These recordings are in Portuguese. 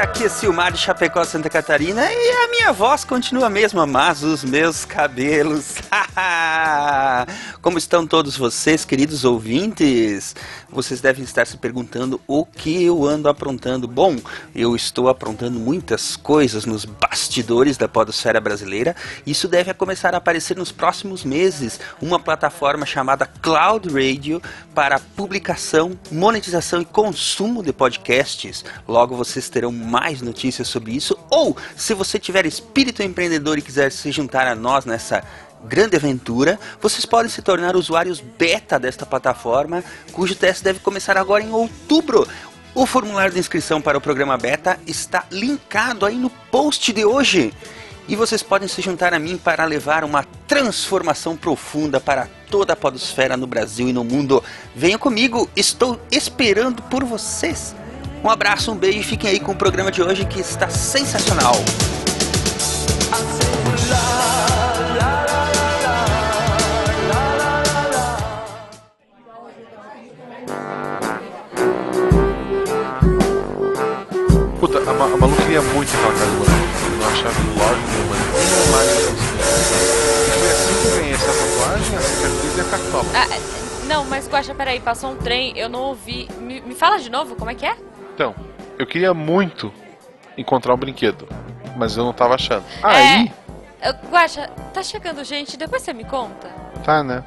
aqui é Silmar de Chapecó, Santa Catarina e a minha voz continua a mesma, mas os meus cabelos. Como estão todos vocês, queridos ouvintes? Vocês devem estar se perguntando o que eu ando aprontando. Bom, eu estou aprontando muitas coisas nos bastidores da podosfera brasileira. Isso deve começar a aparecer nos próximos meses. Uma plataforma chamada Cloud Radio para publicação, monetização e consumo de podcasts. Logo vocês terão mais notícias sobre isso. Ou, se você tiver espírito empreendedor e quiser se juntar a nós nessa grande aventura, vocês podem se tornar usuários beta desta plataforma, cujo teste deve começar agora em outubro. O formulário de inscrição para o programa beta está linkado aí no post de hoje. E vocês podem se juntar a mim para levar uma transformação profunda para toda a podosfera no Brasil e no mundo. Venham comigo, estou esperando por vocês. Um abraço, um beijo e fiquem aí com o programa de hoje que está sensacional. Puta, a, Ma a Malu queria muito aquela casa do não achava loja nenhuma, nem mais E foi assim que ganhei essa tatuagem, a cicatriz e a cartola. Ah, não, mas Guaxa, peraí, passou um trem, eu não ouvi. Me, me fala de novo, como é que é? Então, eu queria muito encontrar um brinquedo, mas eu não tava achando. Aí, É, Guaxa, tá chegando gente, depois você me conta. tá, né?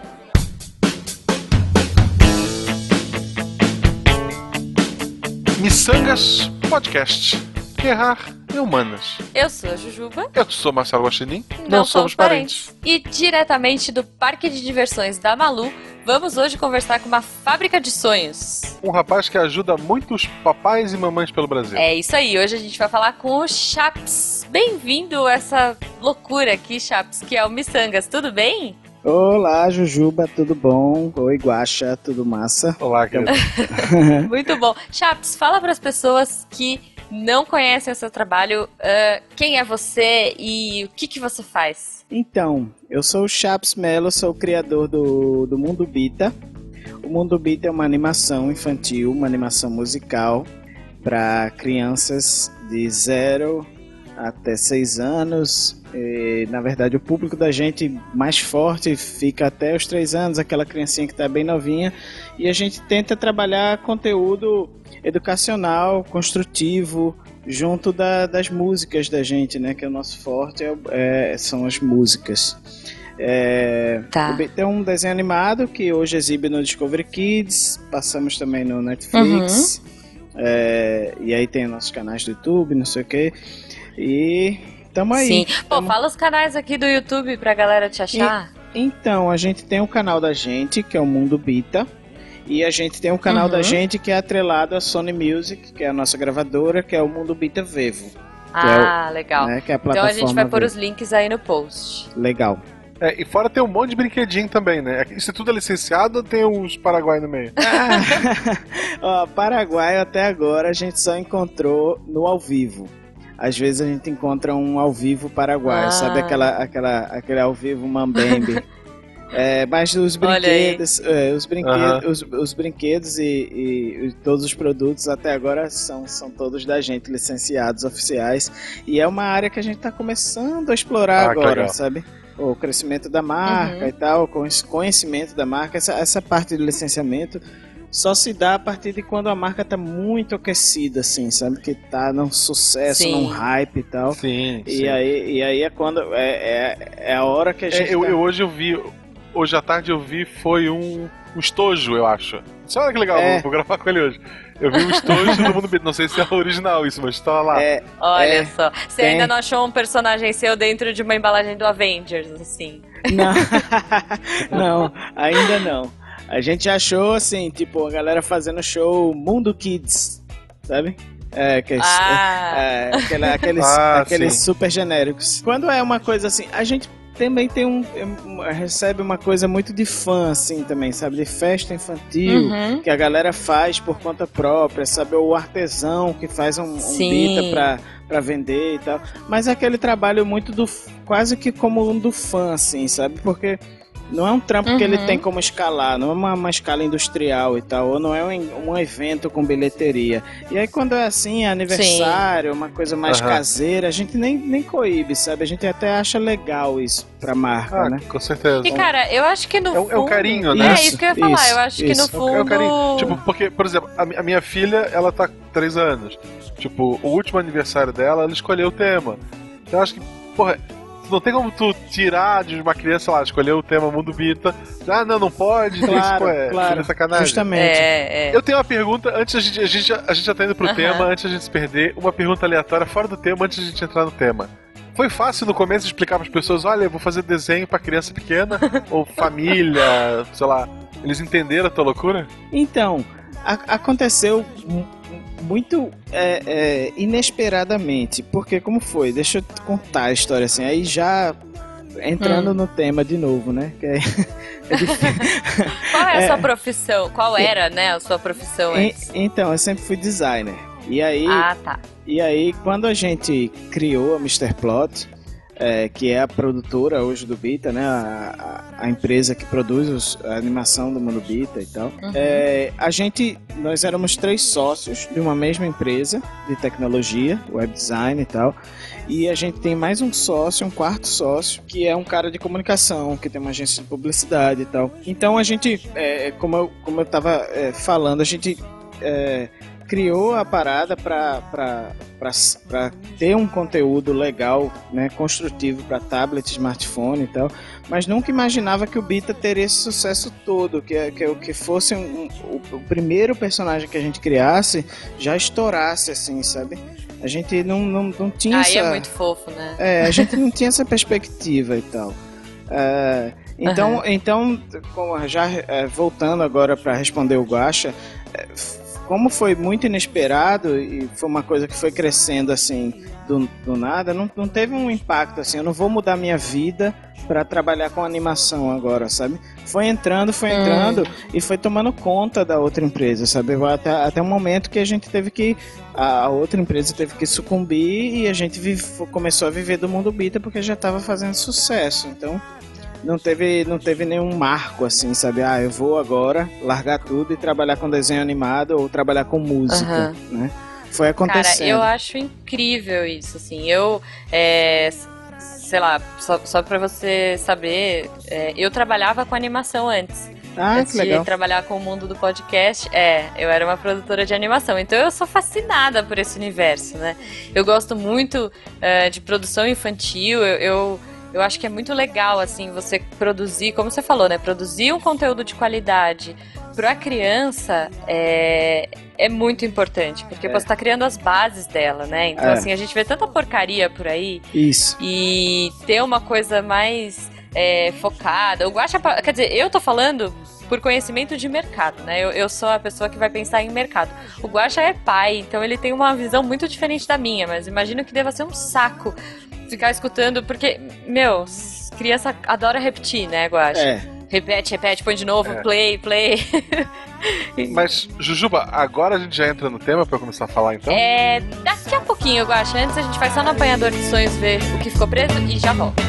Missangas Podcast. Errar é humanas. Eu sou a Jujuba. Eu sou Marcelo Guaxinim. Não, somos parentes. E diretamente do Parque de Diversões da Malu, vamos hoje conversar com uma fábrica de sonhos. Um rapaz que ajuda muitos papais e mamães pelo Brasil. É isso aí, hoje a gente vai falar com o Chaps. Bem-vindo a essa loucura aqui, Chaps, que é o Missangas, tudo bem? Olá, Jujuba, tudo bom? Oi, Guaxa, tudo massa? Olá, querido. Muito bom. Chaps, fala para as pessoas que não conhecem o seu trabalho, ah, quem é você e o que, que você faz? Então, eu sou o Chaps Mello, sou o criador do, do Mundo Bita. O Mundo Bita é uma animação infantil, uma animação musical para crianças de 0 até 6 anos. E, na verdade, o público da gente mais forte fica até os 3 anos, aquela criancinha que está bem novinha. E a gente tenta trabalhar conteúdo educacional, construtivo, junto da- das músicas da gente, né? Que é o nosso forte é, é- são as músicas. É, Tá. Tem um desenho animado que hoje exibe no Discovery Kids, passamos também no Netflix. é, e aí tem nossos canais do YouTube, não sei o que. E tamo aí. Sim. Pô, Tamo- fala os canais aqui do YouTube pra galera te achar. Então, a gente tem o canal da gente, que é o Mundo Bita. E a gente tem um canal Uhum. da gente que é atrelado à Sony Music, que é a nossa gravadora, que é o Mundo Bita Vevo. Ah, legal. Né, que é a Então a gente vai pôr os links aí no post. Legal. É, e fora tem um monte de brinquedinho também, né? Isso tudo é licenciado ou tem uns Paraguai no meio? Ó, Paraguai até agora a gente só encontrou no ao vivo. Às vezes a gente encontra um ao vivo paraguaio, Ah. sabe aquela, aquela, aquele ao vivo mambembe. É, mas os brinquedos, é, os, brinquedos Aham. os, os brinquedos e, e- e todos os produtos até agora são, são todos da gente, licenciados, oficiais. E é uma área que a gente está começando a explorar Ah, agora, legal. sabe? O crescimento da marca Uhum. e tal, com esse conhecimento da marca, essa, essa parte do licenciamento só se dá a partir de quando a marca tá muito aquecida, assim, sabe? Que tá num sucesso, Sim. num hype e tal. Sim, E aí, e aí é quando. É, é, é a hora que a gente. É, eu, tá- eu- hoje eu vi. Hoje à tarde eu vi foi um, um estojo, eu acho. Só olha que legal, É. vou, vou gravar com ele hoje. Eu vi um estojo do mundo Beat. Não sei se é original isso, mas tá lá. É, Olha É, só. Você tem. ainda não achou um personagem seu dentro de uma embalagem do Avengers, assim? Não, não, ainda não. A gente achou assim, tipo, a galera fazendo show Mundo Kids, sabe? É, que, Ah. é, aquela- aqueles, Ah, aqueles sim. super genéricos. Quando é uma coisa assim, a gente também tem um, recebe uma coisa muito de fã assim também, sabe? De festa infantil. Uhum. que a galera faz por conta própria, sabe? O artesão que faz um, um bita pra, pra vender e tal. Mas é aquele trabalho muito do. quase que como um do fã, assim, sabe? Porque Não é um trampo que ele Uhum. tem como escalar, não é uma, uma escala industrial e tal, ou não é um, um evento com bilheteria. E aí quando é assim, é aniversário, uma coisa mais Aham. caseira, a gente nem, nem coíbe, sabe? A gente até acha legal isso pra marca, Ah, né? com certeza. E, cara, eu acho que no É fundo... é um carinho, né? É, isso que eu ia falar. Isso, eu acho que no isso. fundo... É um carinho. Tipo, porque, por exemplo, a minha filha, ela tá com 3 anos. Tipo, o último aniversário dela, ela escolheu o tema. Então eu acho que, porra, não tem como tu tirar de uma criança lá, escolher o tema Mundo Bita. Ah, não, não pode. Claro, isso, pô, é, claro. é sacanagem. Justamente. É, é. Eu tenho uma pergunta, antes a gente, a gente, já- a gente já tá indo pro Aham. tema, antes a gente se perder, uma pergunta aleatória fora do tema, antes a gente entrar no tema. Foi fácil no começo explicar para as pessoas, olha, eu vou fazer desenho para criança pequena, ou família, sei lá. Eles entenderam a tua loucura? Então, aconteceu muito é, é, inesperadamente. Porque como foi? Deixa eu te contar a história assim. Aí já entrando Hum. no tema de novo, né? Que é, é. Qual é a É. sua profissão? Qual era, né, a sua profissão então, eu sempre fui designer. E aí, Ah, tá. e aí quando a gente criou a Mr. Plot, é, que é a produtora hoje do Bita, né? A, a- a empresa que produz os- a animação do Mundo Bita e tal. Uhum. É, a gente, nós éramos três sócios de uma mesma empresa de tecnologia, web design e tal. E a gente tem mais um sócio, um quarto sócio, que é um cara de comunicação, que tem uma agência de publicidade e tal. Então a gente, é, como, eu, como eu tava é, falando, a gente é, criou a parada para ter um conteúdo legal, né, construtivo para tablet, smartphone e tal, mas nunca imaginava que o Bita teria esse sucesso todo, que, que, que fosse um, um- o, primeiro personagem que a gente criasse já estourasse, assim, sabe? A gente não, não, não tinha Aí essa... é muito fofo, né? É, a gente não tinha essa perspectiva e tal. É, então, então como já é, voltando agora para responder o Guaxa, é, como foi muito inesperado e foi uma coisa que foi crescendo assim do, do nada, não, não teve um impacto assim. Eu não vou mudar minha vida para trabalhar com animação agora, sabe? Foi entrando, foi Hum. entrando e foi tomando conta da outra empresa, sabe? Até, até um momento que a gente teve que a a outra empresa teve que sucumbir e a gente vive- começou a viver do mundo bita porque já estava fazendo sucesso. Então não teve, não teve nenhum marco assim, sabe? Ah, eu vou agora largar tudo e trabalhar com desenho animado ou trabalhar com música, Aham. né? Foi Cara, acontecendo. eu acho incrível isso, assim. Eu, é, sei lá, só, só pra você saber, é, eu trabalhava com animação antes. Ah, antes que legal. de trabalhar com o mundo do podcast, é, eu era uma produtora de animação. Então eu sou fascinada por esse universo, né? Eu gosto muito é, de produção infantil, eu, eu, eu acho que é muito legal, assim, você produzir, como você falou, né? Produzir um conteúdo de qualidade pra criança é, é muito importante, porque É. você tá criando as bases dela, né? Então, É. assim, a gente vê tanta porcaria por aí Isso. e ter uma coisa mais é, focada. O Guaxa, quer dizer, eu tô falando por conhecimento de mercado, né? Eu, eu sou a pessoa que vai pensar em mercado. O Guaxa é pai, então ele tem uma visão muito diferente da minha, mas imagino que deva ser um saco ficar escutando, porque, meu, criança adora repetir, né, Guaxa? É. Repete, repete, põe de novo, É. play, play. Mas, Jujuba, agora a gente já entra no tema pra eu começar a falar então? É, daqui a pouquinho, Guaxa. Antes a gente vai só no apanhador de sonhos ver o que ficou preso e já volta.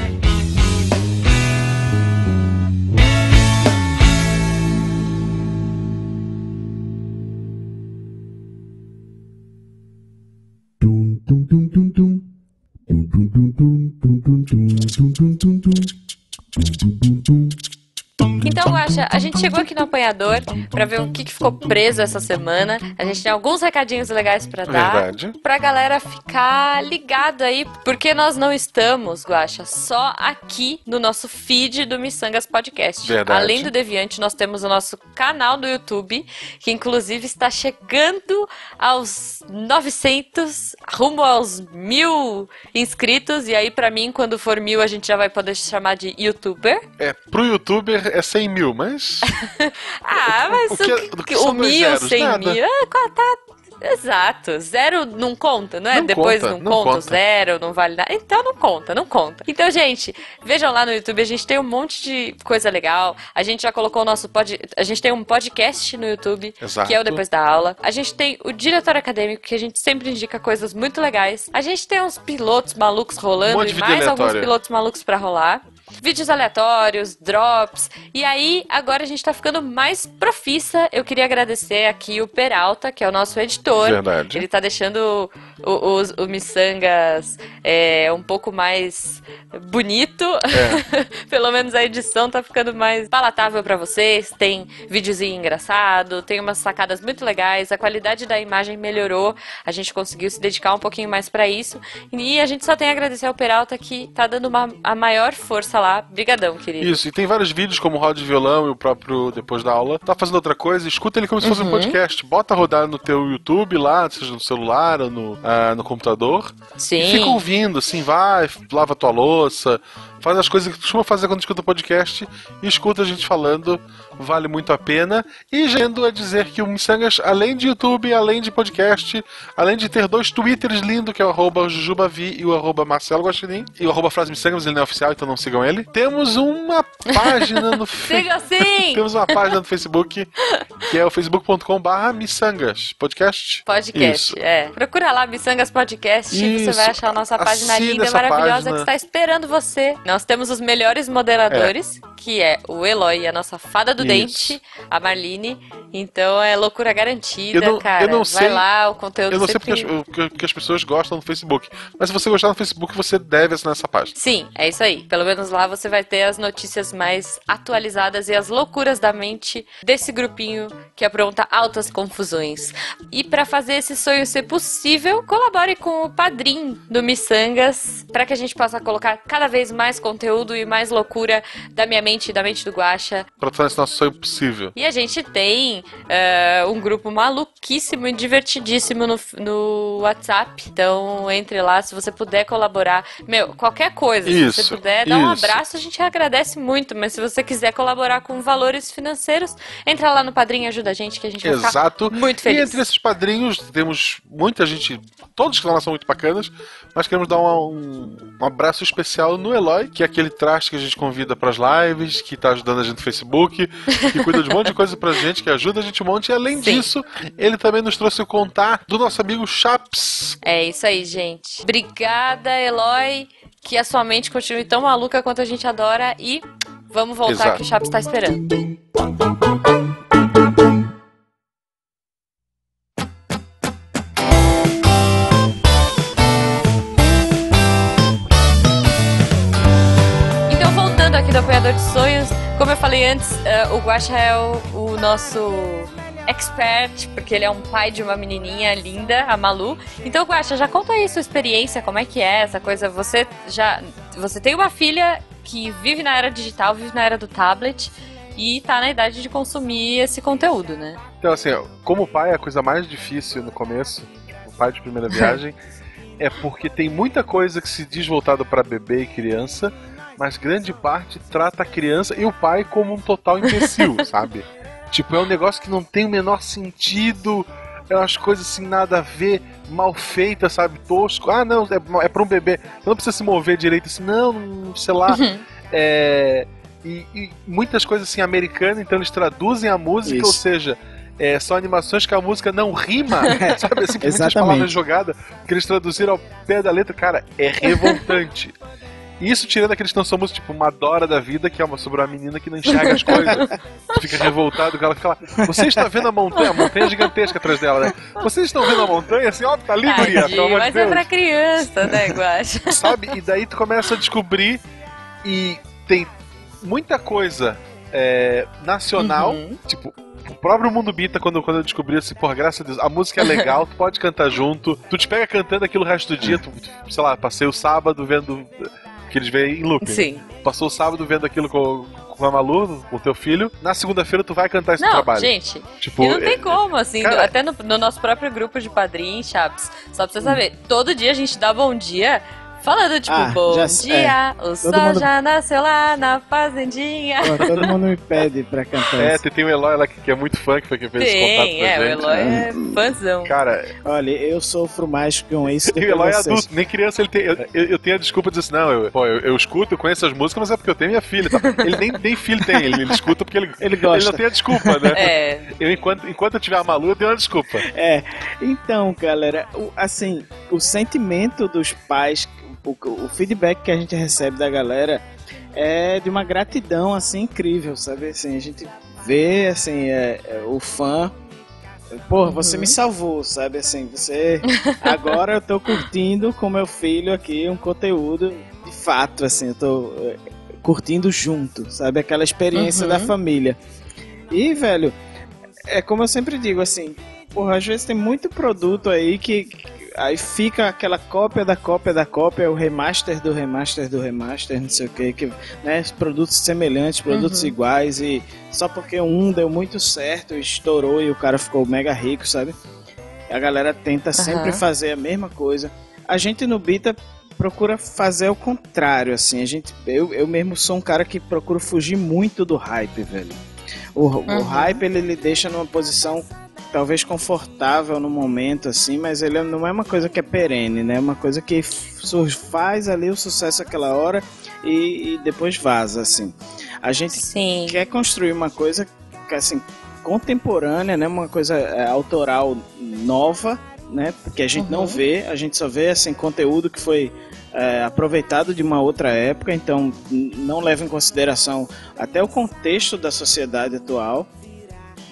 Gente chegou aqui no apanhador pra ver o que, que ficou preso essa semana. A gente tem alguns recadinhos legais pra dar. Verdade. Pra galera ficar ligado aí, porque nós não estamos, Guaxa, só aqui no nosso feed do Missangas Podcast. Verdade. Além do Deviante, nós temos o nosso canal do YouTube, que inclusive está chegando aos 900, rumo aos mil inscritos. E aí, pra mim, quando for mil, a gente já vai poder chamar de YouTuber. É, pro youtuber é 100 mil, mas. Ah, mas o o, que- que, do que o mil, cem mil, é, tá, exato. Zero não conta, não é? Não Depois conta, não, não conta, conta. zero, não vale nada. Então não conta, não conta. Então, gente, vejam lá no YouTube, a gente tem um monte de coisa legal. A gente já colocou o nosso pod... A gente tem um podcast no YouTube, Exato. que é o Depois da Aula. A gente tem o diretor acadêmico, que a gente sempre indica coisas muito legais. A gente tem uns pilotos malucos rolando Um e mais alguns aleatório. pilotos malucos pra rolar. Vídeos aleatórios, drops. E aí, agora a gente tá ficando mais profissa. Eu queria agradecer aqui o Peralta, que é o nosso editor. Verdade. Ele tá deixando os o Missangas é, um pouco mais bonito. É. Pelo menos a edição tá ficando mais palatável para vocês. Tem videozinho engraçado, tem umas sacadas muito legais, a qualidade da imagem melhorou. A gente conseguiu se dedicar um pouquinho mais para isso. E a gente só tem a agradecer ao Peralta que tá dando uma, a maior força lá. Brigadão, querido. Isso, e tem vários vídeos como o Roda de Violão e o próprio Depois da Aula. Tá fazendo outra coisa, escuta ele como se fosse um Uhum. podcast. Bota rodar no teu YouTube lá, seja no celular ou no, ah, no computador. Sim. E fica ouvindo, assim, vai, lava tua louça, faz as coisas que costuma fazer quando escuta podcast e escuta a gente falando, vale muito a pena. E gendo a dizer que o Missangas, além de YouTube, além de podcast, além de ter dois twitters lindos, que é o arroba Jujubavi e o arroba Marcelo Guaxinim, e o arroba Frase Missangas, ele não é oficial, então não sigam ele. Temos uma página no Facebook. Temos uma página no Facebook, que é o facebook.com barra Missangas, podcast? Podcast, Isso. é. Procura lá, Missangas Podcast, e você Isso. vai achar a nossa página Assina linda, maravilhosa, página. que está esperando você. Nós temos os melhores moderadores, que é o Eloy, a nossa fada do Isso. dente, a Marlene. Então é loucura garantida, Eu não- cara. eu não vai sei- lá, o conteúdo Eu não sei sempre... porque as, porque- as pessoas gostam do Facebook. Mas se você gostar do Facebook, você deve assinar essa página. Sim, é isso aí. Pelo menos lá você vai ter as notícias mais atualizadas e as loucuras da mente desse grupinho que apronta altas confusões. E para fazer esse sonho ser possível, colabore com o Padrim do Missangas para que a gente possa colocar cada vez mais conteúdo e mais loucura da minha mente e da mente do Guaxa. Pra tornar esse nosso sonho possível. E a gente tem é, um grupo maluquíssimo e divertidíssimo no, no WhatsApp. Então entre lá se você puder colaborar. Meu, qualquer coisa. se Isso, você puder dar um isso. abraço, a gente agradece muito. Mas se você quiser colaborar com valores financeiros, entra lá no Padrinho e ajuda a gente que a gente vai ficar Exato. muito E feliz. entre esses padrinhos, temos muita gente. Todos que estão lá são muito bacanas. Mas queremos dar uma- um, um abraço especial no Eloy, que é aquele traste que a gente convida pras lives, que tá ajudando a gente no Facebook, que cuida de um monte de coisa pra gente, que ajuda a gente um monte. E além Sim. disso, ele também nos trouxe o contar do nosso amigo Chaps. É isso aí, gente. Obrigada, Eloy. Que a sua mente continue tão maluca quanto a gente adora. E vamos voltar Exato. que o Chaps está esperando. Aqui do Apoiador de Sonhos, como eu falei antes, eh, o Guaxa é o, o nosso expert, porque ele é um pai de uma menininha linda, a Malu. Então, Guaxa, já conta aí sua experiência, como é que é essa coisa. Você já. Você tem uma filha que vive na era digital, vive na era do tablet e tá na idade de consumir esse conteúdo, né? Então, assim, como pai, a coisa mais difícil no começo, tipo, pai de primeira viagem, é porque tem muita coisa que se diz voltado para bebê e criança, mas grande parte trata a criança e o pai como um total imbecil, sabe? Tipo, é um negócio que não tem o menor sentido, é umas coisas assim, nada a ver, mal feitas, sabe? Tosco. Ah, não, é, é pra um bebê. Não precisa se mover direito assim, não, sei lá. É, e, e muitas coisas assim americanas, então eles traduzem a música, Isso. ou seja, é, são animações que a música não rima, sabe? Assim, com muitas Exatamente. palavras jogadas, que eles traduziram ao pé da letra, cara, é revoltante. Isso tirando aqueles que não músicas, tipo Madora da Vida, que é uma sobre uma menina que não enxerga as coisas, fica revoltado, que ela fica lá. Você está vendo a montanha? A montanha é gigantesca atrás dela, né? Vocês estão vendo a montanha? Assim, ó, tá ali, guria, pelo amor mas é Deus pra criança, né, Guaxa? sabe? E daí tu começa a descobrir e tem muita coisa é, nacional, Uhum. tipo. O próprio Mundo Bita, quando, quando eu descobri assim, porra, graças a Deus, a música é legal, tu pode cantar junto, tu te pega cantando aquilo o resto do dia, tu, sei lá, passei o sábado vendo que eles veem em loop. Sim. Passou o sábado vendo aquilo com, com a Malu, com o teu filho. Na segunda-feira tu vai cantar esse Não, trabalho. gente, tipo, E não tem é- como, assim, cara- até no, no nosso próprio grupo de padrinhos, Chaps. Só pra você saber, todo dia a gente dá bom dia falando, tipo, Ah, bom já- dia, o sol mundo- já nasceu lá na fazendinha. Pô, todo mundo me pede pra cantar É, isso. tem, tem o Eloy lá que, que é muito fã, que foi quem fez esse contato Tem, com a é, o gente. Eloy é fãzão. Cara, Olha, eu sofro mais com isso do E o que Eloy é adulto, nem criança ele tem. Eu, eu- eu tenho a desculpa de dizer assim, não, eu, pô, eu, eu escuto, eu conheço as músicas, mas é porque eu tenho minha filha. Tá? Ele nem, nem filho tem, ele, ele escuta porque ele, Ele gosta. Ele não tem a desculpa, né? É, Eu, enquanto, enquanto eu tiver a Malu, eu tenho uma desculpa. É, então, galera, o- assim, o sentimento dos pais o, o feedback que a gente recebe da galera é de uma gratidão assim incrível, sabe? Assim, a gente vê assim é, é, o fã Porra, uhum. você me salvou, sabe? Assim, você. Agora eu tô curtindo com meu filho aqui um conteúdo de fato, assim, eu tô é, curtindo junto, sabe? Aquela experiência uhum. da família. E, velho, é como eu sempre digo, assim, porra, às vezes tem muito produto aí que, Aí fica aquela cópia da cópia da cópia, o remaster do remaster do remaster, não sei o que, que né, produtos semelhantes, produtos uhum. iguais, e só porque um deu muito certo, estourou e o cara ficou mega rico, sabe? A galera tenta sempre fazer a mesma coisa. A gente no Bita procura fazer o contrário, assim. A gente, eu, eu mesmo sou um cara que procura fugir muito do hype, velho. O, uhum. o hype ele, ele deixa numa posição talvez confortável no momento, assim, mas ele não é uma coisa que é perene, né? É uma coisa que faz ali o sucesso aquela hora e, e depois vaza, assim. A gente Sim. quer construir uma coisa que, assim, contemporânea, né? Uma coisa é, autoral nova, né? Porque a gente uhum. não vê, a gente só vê, assim, conteúdo que foi é, aproveitado de uma outra época, então não leva em consideração até o contexto da sociedade atual.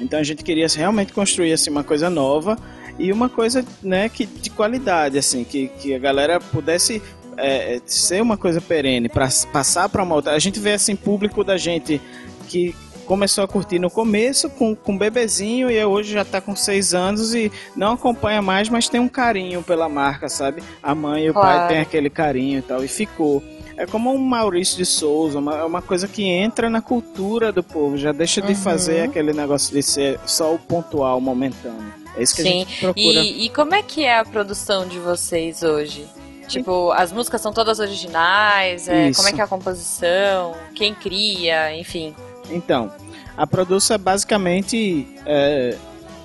Então a gente queria realmente construir assim, uma coisa nova e uma coisa né, que, de qualidade, assim, que, que a galera pudesse é, é ser uma coisa perene, para passar para uma outra. A gente vê assim, público da gente que começou a curtir no começo com, com bebezinho e hoje já está com seis anos e não acompanha mais, mas tem um carinho pela marca, sabe? A mãe e o claro. pai têm aquele carinho e tal, e ficou. É como um Maurício de Souza, uma, é uma coisa que entra na cultura do povo, já deixa de uhum. fazer aquele negócio de ser só o pontual, momentâneo. É isso que Sim. a gente procura. E, e como é que é a produção de vocês hoje? Tipo, as músicas são todas originais? É, como é que é a composição? Quem cria? Enfim. Então, a produção é basicamente é,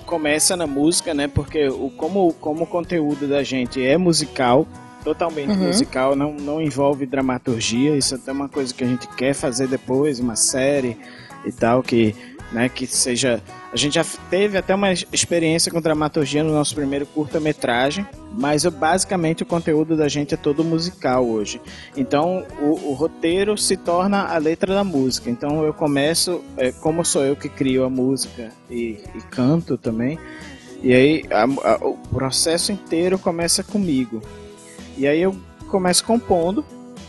começa na música, né? Porque o, como, como o conteúdo da gente é musical, totalmente uhum. musical, não, não envolve dramaturgia. Isso é até uma coisa que a gente quer fazer depois, uma série e tal, que, né, que seja. A gente já teve até uma experiência com dramaturgia no nosso primeiro curta-metragem, mas basicamente o conteúdo da gente é todo musical hoje. Então o, o, roteiro se torna a letra da música. Então eu começo, é, como sou eu que crio a música e, e canto também. E aí a, a, o processo inteiro começa comigo. E aí eu começo compondo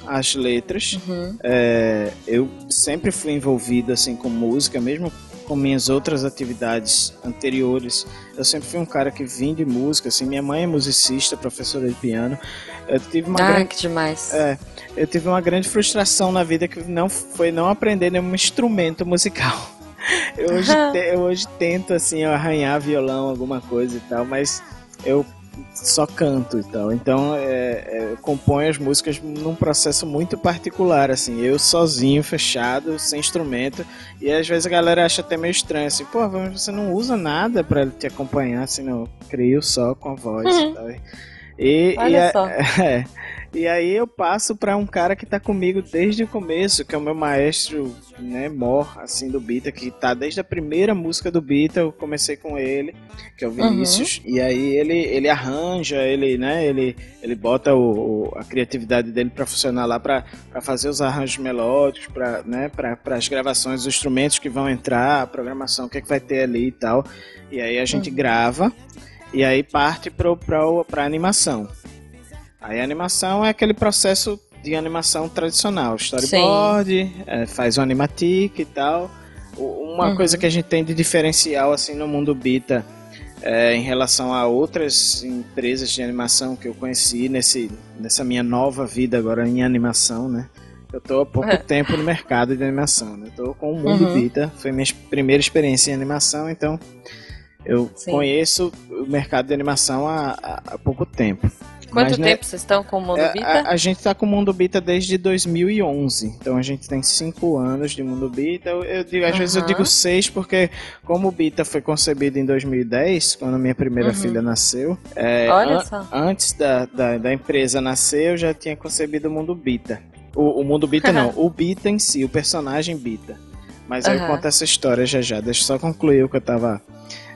as letras. Uhum. É, eu sempre fui envolvido assim com música, mesmo com minhas outras atividades anteriores. Eu sempre fui um cara que vim de música, assim, minha mãe é musicista, professora de piano. Eu tive uma ah, grande, que demais. É, eu tive uma grande frustração na vida que não foi não aprender nenhum instrumento musical. Eu hoje, te, eu hoje tento assim arranhar violão, alguma coisa e tal, mas eu só canto e tal. Então, é, é, componho as músicas num processo muito particular, assim, eu sozinho, fechado, sem instrumento. E às vezes a galera acha até meio estranho, assim, pô, você não usa nada para te acompanhar, assim, não. Crio só com a voz uhum. e tal. E, Olha e só. É, e aí eu passo para um cara que tá comigo desde o começo, que é o meu maestro, né, mor, assim, do Bita, que tá desde a primeira música do Bita, eu comecei com ele, que é o uhum. Vinícius, uhum. e aí ele, ele arranja, ele, né, ele, ele bota o, o a criatividade dele para funcionar lá, para fazer os arranjos melódicos, para né, pra, as gravações dos instrumentos que vão entrar, a programação, o que, é que vai ter ali e tal. E aí a gente uhum. grava, e aí parte para pra animação. Aí a animação é aquele processo de animação tradicional, storyboard, é, faz o animatic e tal. Uma uhum. coisa que a gente tem de diferencial assim no mundo beta é, em relação a outras empresas de animação que eu conheci nesse, nessa minha nova vida agora em animação, né? Eu tô há pouco uhum. tempo no mercado de animação, né? tô com o mundo uhum. beta, foi minha primeira experiência em animação, então eu Sim. conheço o mercado de animação há, há pouco tempo. Quanto Mas, né, tempo né, vocês estão com o Mundo é, Bita? A, a, gente está com o Mundo Bita desde 2011. Então a gente tem cinco anos de Mundo Bita. Eu, eu digo, às uhum. vezes eu digo seis porque como o Bita foi concebido em 2010, quando minha primeira uhum. filha nasceu, é, an antes da, da, da, empresa nascer, eu já tinha concebido o Mundo Bita. O, o Mundo Bita não, o Bita em si, o personagem Bita. Mas uhum. eu conto essa história já já. Deixa eu só concluir o que eu tava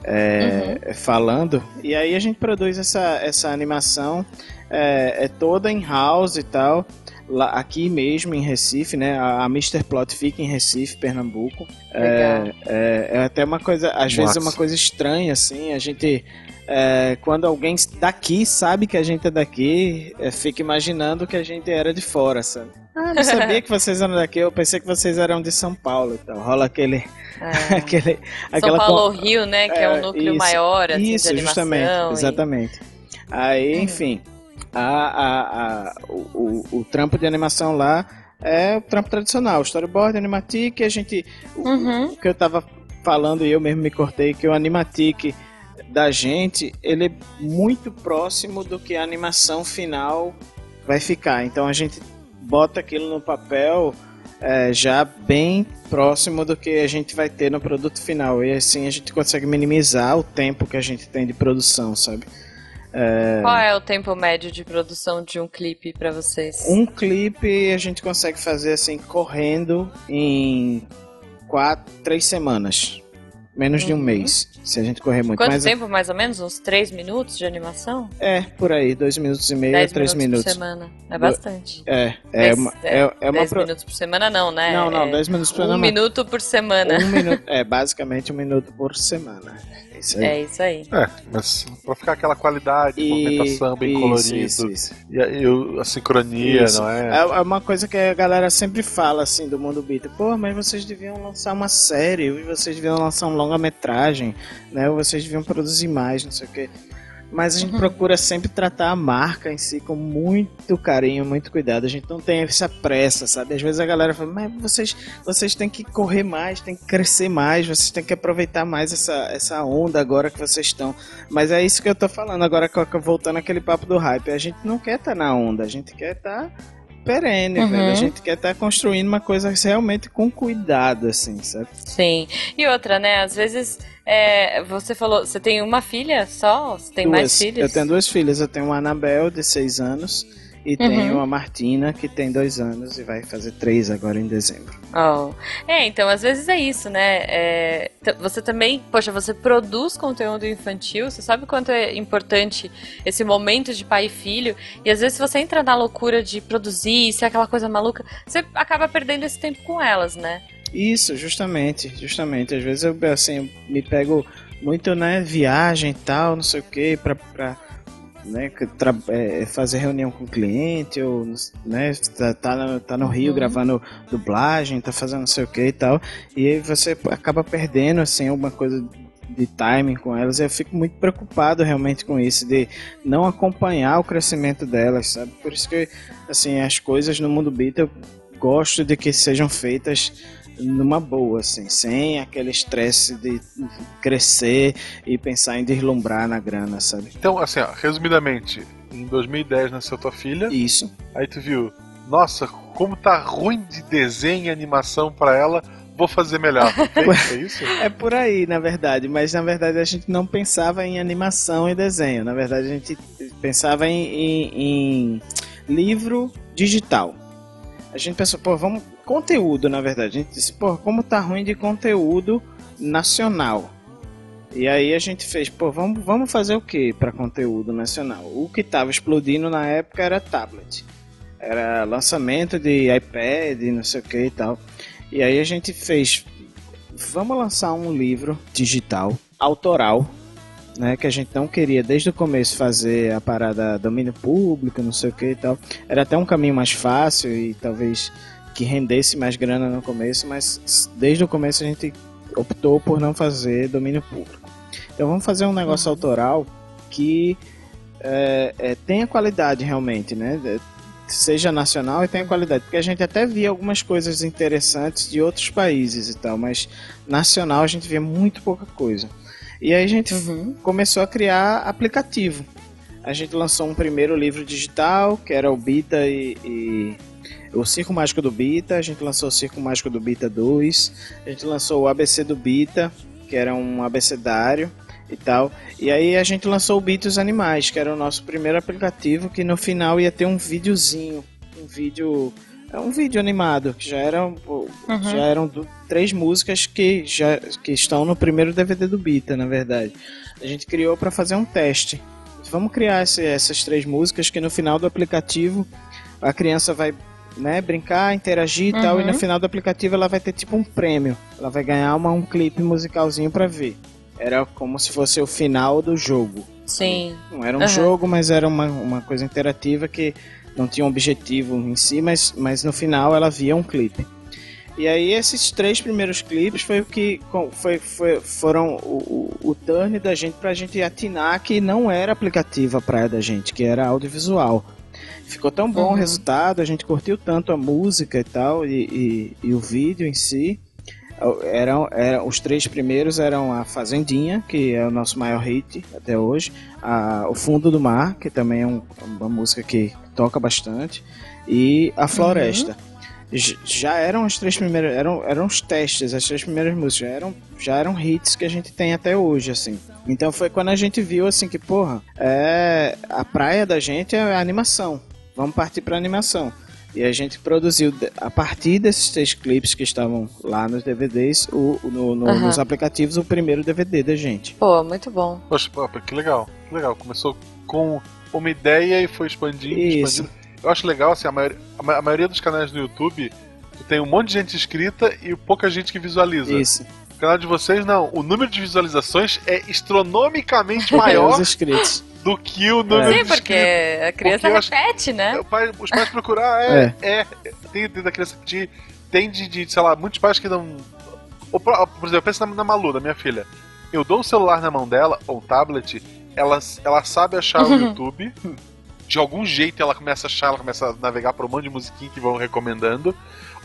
é, uhum. falando. E aí a gente produz essa, essa animação é, é toda em house e tal. Lá, aqui mesmo em Recife, né? A, a Mr. Plot fica em Recife, Pernambuco. É, é, é, até uma coisa, às Nossa. vezes é uma coisa estranha, assim. A gente, é, quando alguém daqui sabe que a gente é daqui, é, fica imaginando que a gente era de fora, sabe? Ah, não sabia que vocês eram daqui, eu pensei que vocês eram de São Paulo. Então rola aquele. É. aquele São Paulo com... Rio, né? Que é, o núcleo isso, maior, assim, Isso, justamente, e... exatamente. Aí, uhum. enfim, a, a, a, o, o, o trampo de animação lá é o trampo tradicional, storyboard, animatic, a gente. Uhum. O, o, que eu tava falando e eu mesmo me cortei, que o animatic da gente, ele é muito próximo do que a animação final vai ficar. Então a gente bota aquilo no papel é, já bem próximo do que a gente vai ter no produto final. E assim a gente consegue minimizar o tempo que a gente tem de produção, sabe? É... Qual é o tempo médio de produção de um clipe para vocês? Um clipe a gente consegue fazer assim correndo em quatro, três semanas. Menos uhum. de um uhum. mês, se a gente correr muito. Quanto mais tempo, mais ou menos? Uns três minutos de animação? É, por aí, dois minutos e meio a três minutos. por semana. É bastante. É, é dez, uma. É, é uma dez pro... minutos por semana, não, né? Não, não, dez minutos por semana. Um minuto por semana. Um minuto, é, basicamente um minuto por semana isso aí. É isso aí. É, mas pra ficar aquela qualidade, e... movimentação bem isso, colorido. Isso, isso. E, a, e a sincronia, isso. não é? é? É uma coisa que a galera sempre fala assim do mundo beat. Pô, mas vocês deviam lançar uma série, ou vocês deviam lançar um longa-metragem, né? Ou vocês deviam produzir mais, não sei o quê mas a gente uhum. procura sempre tratar a marca em si com muito carinho, muito cuidado. A gente não tem essa pressa, sabe? Às vezes a galera fala, mas vocês, vocês têm que correr mais, têm que crescer mais, vocês têm que aproveitar mais essa, essa onda agora que vocês estão. Mas é isso que eu tô falando agora, voltando aquele papo do hype. A gente não quer estar tá na onda, a gente quer estar. Tá perene, uhum. velho. A gente quer estar tá construindo uma coisa realmente com cuidado, assim, sabe? Sim. E outra, né? Às vezes é, você falou, você tem uma filha só? Você tem duas. mais filhos? Eu tenho duas filhas. Eu tenho uma Anabel, de seis anos, e uhum. tenho a Martina, que tem dois anos e vai fazer três agora em dezembro. Oh. É, então, às vezes é isso, né? É, você também, poxa, você produz conteúdo infantil, você sabe quanto é importante esse momento de pai e filho, e às vezes se você entra na loucura de produzir, ser aquela coisa maluca, você acaba perdendo esse tempo com elas, né? Isso, justamente, justamente. Às vezes eu, assim, me pego muito, né, viagem e tal, não sei o que, pra, pra né, é, fazer reunião com o cliente, ou né, tá, tá, no, tá no Rio uhum. gravando dublagem, tá fazendo não sei o que e tal, e aí você acaba perdendo, assim, alguma coisa de timing com elas, eu fico muito preocupado realmente com isso, de não acompanhar o crescimento delas, sabe? Por isso que, assim, as coisas no mundo beat eu gosto de que sejam feitas numa boa, assim, sem aquele estresse de crescer e pensar em deslumbrar na grana, sabe? Então, assim, ó, resumidamente, em 2010 nasceu tua filha. Isso. Aí tu viu, nossa, como tá ruim de desenho e animação para ela, vou fazer melhor. é isso? É por aí, na verdade, mas na verdade a gente não pensava em animação e desenho. Na verdade a gente pensava em, em, em livro digital. A gente pensou, pô, vamos conteúdo, na verdade. A gente disse, pô, como tá ruim de conteúdo nacional. E aí a gente fez, pô, vamos, vamos fazer o que para conteúdo nacional? O que tava explodindo na época era tablet. Era lançamento de iPad, não sei o que e tal. E aí a gente fez, vamos lançar um livro digital, autoral, né, que a gente não queria desde o começo fazer a parada domínio público, não sei o que e tal. Era até um caminho mais fácil e talvez que rendesse mais grana no começo, mas desde o começo a gente optou por não fazer domínio público. Então vamos fazer um negócio uhum. autoral que é, é, tenha qualidade realmente, né? É, seja nacional e tenha qualidade, porque a gente até via algumas coisas interessantes de outros países e tal, mas nacional a gente via muito pouca coisa. E aí a gente uhum. começou a criar aplicativo. A gente lançou um primeiro livro digital, que era o Bita e, e o Circo Mágico do Bita, a gente lançou o Circo Mágico do Bita 2, a gente lançou o ABC do Bita, que era um abecedário e tal. E aí a gente lançou o Bitos Animais, que era o nosso primeiro aplicativo, que no final ia ter um videozinho, um vídeo é um vídeo animado que já eram uhum. já eram três músicas que já que estão no primeiro DVD do Bita, na verdade. A gente criou para fazer um teste vamos criar esse, essas três músicas que no final do aplicativo a criança vai né, brincar, interagir e tal, e no Uhum. final do aplicativo ela vai ter tipo um prêmio. Ela vai ganhar uma, um clipe musicalzinho pra ver. Era como se fosse o final do jogo. Sim. Não era um Aham. jogo, mas era uma, uma coisa interativa que não tinha um objetivo em si, mas, mas no final ela via um clipe. E aí esses três primeiros clipes foi o que foi, foi- foram o, o, o turn da gente pra gente atinar que não era aplicativo a praia da gente, que era audiovisual. Ficou tão bom o Uhum. resultado, a gente curtiu tanto a música e tal, e, e, e o vídeo em si. Eram, eram, os três primeiros eram a Fazendinha, que é o nosso maior hit até hoje, a, o Fundo do Mar, que também é um- uma música que toca bastante, e a Floresta. J- Já eram as três primeiras, eram, eram os testes, as três primeiras músicas, já eram, já eram hits que a gente tem até hoje, assim. Então foi quando a gente viu, assim, que, porra, é, a praia da gente é a animação. Vamos partir pra animação. E a gente produziu, a partir desses três clipes que estavam lá nos DVDs, o, no- no- Aham. nos aplicativos, o primeiro DVD da gente. Pô, muito bom. Poxa, que legal, que legal. Começou com uma ideia e foi expandindo, Isso. expandindo. Eu acho legal, assim, a, maioria, a ma- a maioria dos canais do YouTube tu tem um monte de gente inscrita e pouca gente que visualiza. Isso. O canal de vocês, não. O número de visualizações é astronomicamente É, maior os inscritos. do que o número Sim, de porque a criança Porque eu acho- repete, né? O pai- os pais procurar, é, é. Tem, tem da criança pedir, tem de, de, sei lá, muitos pais que não. Ou, Por exemplo, pensa na, na Malu, da minha filha. Eu dou o celular na mão dela, ou um tablet, ela, ela sabe achar o YouTube. De algum jeito ela começa a achar, ela começa a navegar por um monte de musiquinha que vão recomendando.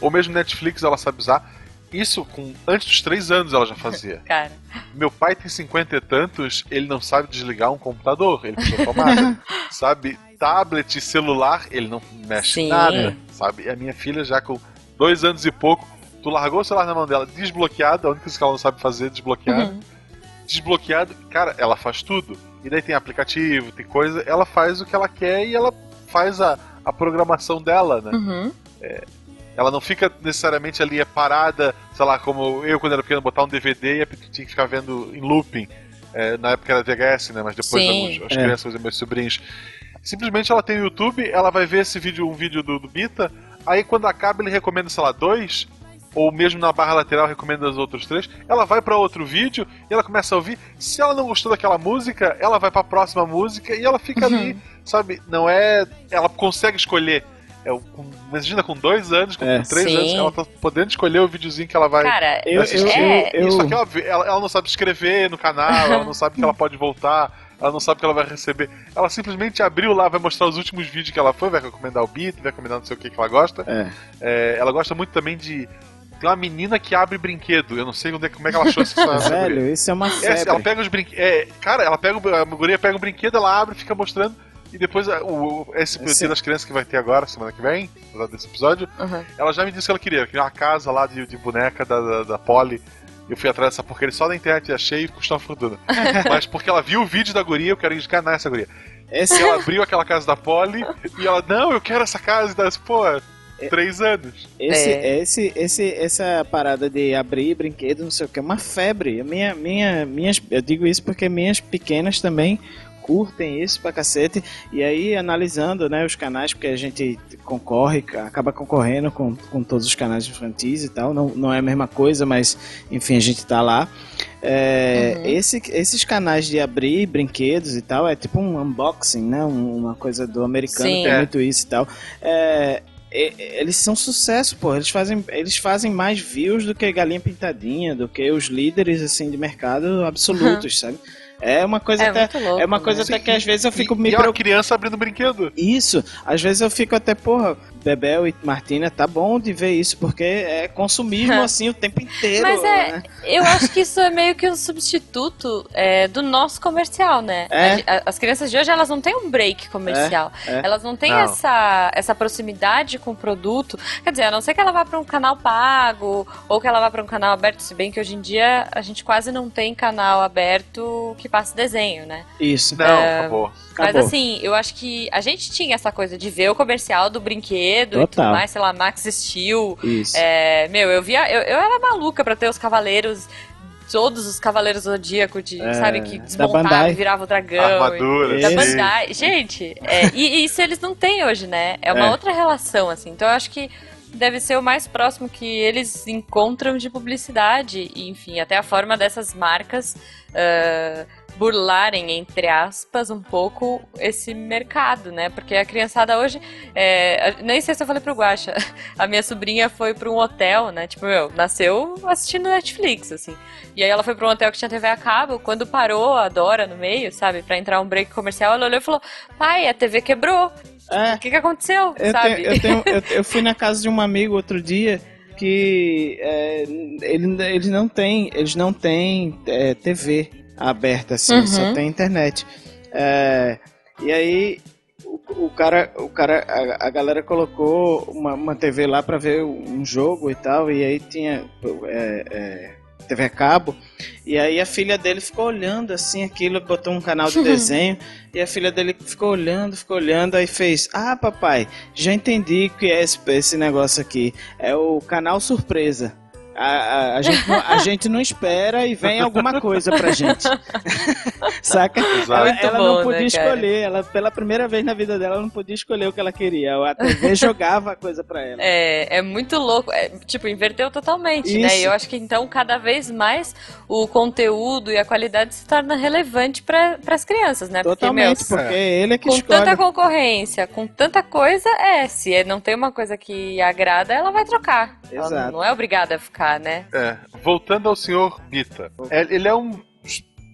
Ou mesmo Netflix ela sabe usar. Isso com antes dos três anos ela já fazia. Cara. Meu pai tem cinquenta e tantos, ele não sabe desligar um computador, ele precisa tomada. sabe? Tablet, celular, ele não mexe Sim. nada. Sabe? E a minha filha, já com dois anos e pouco, tu largou o celular na mão dela, desbloqueado, a única coisa que ela não sabe fazer é desbloquear. Uhum. Desbloqueado, cara, ela faz tudo. E daí tem aplicativo, tem coisa, ela faz o que ela quer e ela faz a, a programação dela, né? Uhum. Ela não fica necessariamente ali é parada, sei lá, como eu quando era pequeno, botar um DVD e a tinha que ficar vendo em looping. É, na época era VHS, né? Mas depois Sim. alguns, as É. crianças, meus sobrinhos. Simplesmente ela tem o YouTube, ela vai ver esse vídeo, um vídeo do, do Bita, aí quando acaba ele recomenda, sei lá, dois, ou mesmo na barra lateral recomenda os outros três, ela vai pra outro vídeo e ela começa a ouvir. Se ela não gostou daquela música, ela vai pra próxima música e ela fica Uhum. ali, sabe? Não é. Ela consegue escolher. É, o- com, imagina com dois anos, com, É. com três Sim. anos, ela tá podendo escolher o videozinho que ela vai. Cara, assistir. Eu, eu- Só que óbvio, ela, ela não sabe escrever no canal, ela não sabe que ela pode voltar, ela não sabe que ela vai receber. Ela simplesmente abriu lá, vai mostrar os últimos vídeos que ela foi, vai recomendar o beat, vai recomendar não sei o que que ela gosta. É. É, ela gosta muito também de. Tem uma menina que abre brinquedo. Eu não sei onde é, como é que ela achou guria. Velho, isso é uma É, febre. ela pega os brinquedos. É, cara, ela pega o- a guria pega um brinquedo, ela abre, fica mostrando. E depois o, o- esse Esse- dia das crianças que vai ter agora, semana que vem, apesar desse episódio, Uhum. ela já me disse que ela queria. Queria uma casa lá de, de boneca da, da, da Polly. Eu fui atrás dessa porcaria só na internet e achei e custou uma fortuna. Mas porque ela viu o vídeo da guria, eu quero enganar essa guria. Esse, E ela abriu aquela casa da Polly e ela, não, eu quero essa casa. E das, pô, três anos. esse, É. esse, esse, essa parada de abrir brinquedo, não sei o que, é uma febre. Minha, minha, minhas, eu digo isso porque minhas pequenas também curtem isso pra cacete. E aí, analisando né, os canais, porque a gente concorre, acaba concorrendo com, com todos os canais infantis e tal. Não, não é a mesma coisa, mas enfim, a gente tá lá. É, Uhum. esse, esses canais de abrir brinquedos e tal é tipo um unboxing, né? Um- uma coisa do americano, Sim. tem É. muito isso e tal. É, eles são sucesso, pô. Eles fazem, eles fazem mais views do que Galinha Pintadinha, do que os líderes assim de mercado absolutos, sabe? É uma coisa É até, muito louco. é uma coisa né? até que às vezes eu fico e, me e é uma preocupando. criança abrindo brinquedo. Isso, às vezes eu fico até, porra, Bebel e Martina, tá bom de ver isso, porque é consumismo assim o tempo inteiro. Mas é- né? Eu acho que isso é meio que um substituto é, do nosso comercial, né? É. A As crianças de hoje, elas não têm um break comercial. É, é. Elas não têm Não. Essa, essa proximidade com o produto. Quer dizer, a não ser que ela vá para um canal pago ou que ela vá para um canal aberto, se bem que hoje em dia a gente quase não tem canal aberto que passe desenho, né? Isso. Não, acabou. Mas assim, eu acho que a gente tinha essa coisa de ver o comercial do brinquedo e Total. tudo mais, sei lá, Max Steel. Isso. É, meu, eu via. Eu, eu era maluca pra ter os cavaleiros todos os Cavaleiros Zodíaco, de, É, sabe, que da desmontava Bandai. e virava o dragão. Armadura, e- Da. Bandai. Gente, é, e, e isso eles não têm hoje, né? É uma É. outra relação, assim. Então eu acho que deve ser o mais próximo que eles encontram de publicidade. E, enfim, até a forma dessas marcas ah, burlarem, entre aspas, um pouco esse mercado, né? Porque a criançada hoje. é, nem sei se eu falei pro Guaxa. A minha sobrinha foi pra um hotel, né? Tipo, meu, nasceu assistindo Netflix, assim. E aí ela foi pra um hotel que tinha TV a cabo. Quando parou a Dora no meio, sabe? Pra entrar um break comercial, ela olhou e falou: Pai, a TV quebrou. É, O que, que aconteceu? eu, sabe? tenho- eu, tenho- eu- eu fui na casa de um amigo outro dia que é, ele, eles não têm, eles não têm é, TV aberta assim, Uhum. só tem internet. É, e aí o, o cara, o cara, a, a galera colocou uma, uma TV lá pra ver um jogo e tal, e aí tinha é, é, TV a cabo, e aí a filha dele ficou olhando assim aquilo, botou um canal de desenho, e a filha dele ficou olhando, ficou olhando, aí fez: Ah, papai, já entendi o que é esse, esse negócio aqui. É o canal surpresa. A, a, a gente não, a gente não espera e vem alguma coisa pra gente. Saca? Exato. Ela, ela bom, não né, podia cara? escolher. Ela, pela primeira vez na vida dela, ela não podia escolher o que ela queria. A TV jogava a coisa pra ela. É, é muito louco. É, tipo, inverteu totalmente, né? Isso. E eu acho que então cada vez mais o conteúdo e a qualidade se torna relevante para as crianças, né? Totalmente, Porque, meu, porque é ele é que com escolhe. tanta concorrência, com tanta coisa, é. Se não tem uma coisa que agrada, ela vai trocar. Ela Exato. não é obrigada a ficar, né? É, voltando ao senhor Bita. É, Ele é um.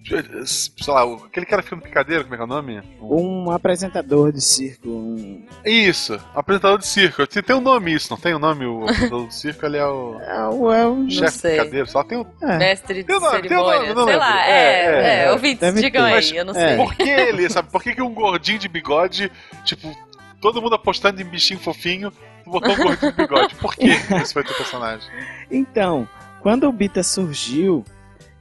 Sei lá, aquele cara que fica no picadeiro, como é que é o nome? Um- Um apresentador de circo. um- Isso, apresentador de circo. Tem, tem um nome isso, não tem um nome? O apresentador do circo, ele é o É o. É o chefe sei. picadeiro, só tem um. é. Mestre de nome, tem cerimônia. nome, não sei lembro. lá, É, é, é, é, ouvintes, digam ter. aí, Mas- eu não é. sei. Por que ele, sabe? Por que, que um gordinho de bigode, tipo, todo mundo apostando em bichinho fofinho, botou um gordinho de bigode? Por que esse foi teu personagem? Então, quando o Bita surgiu,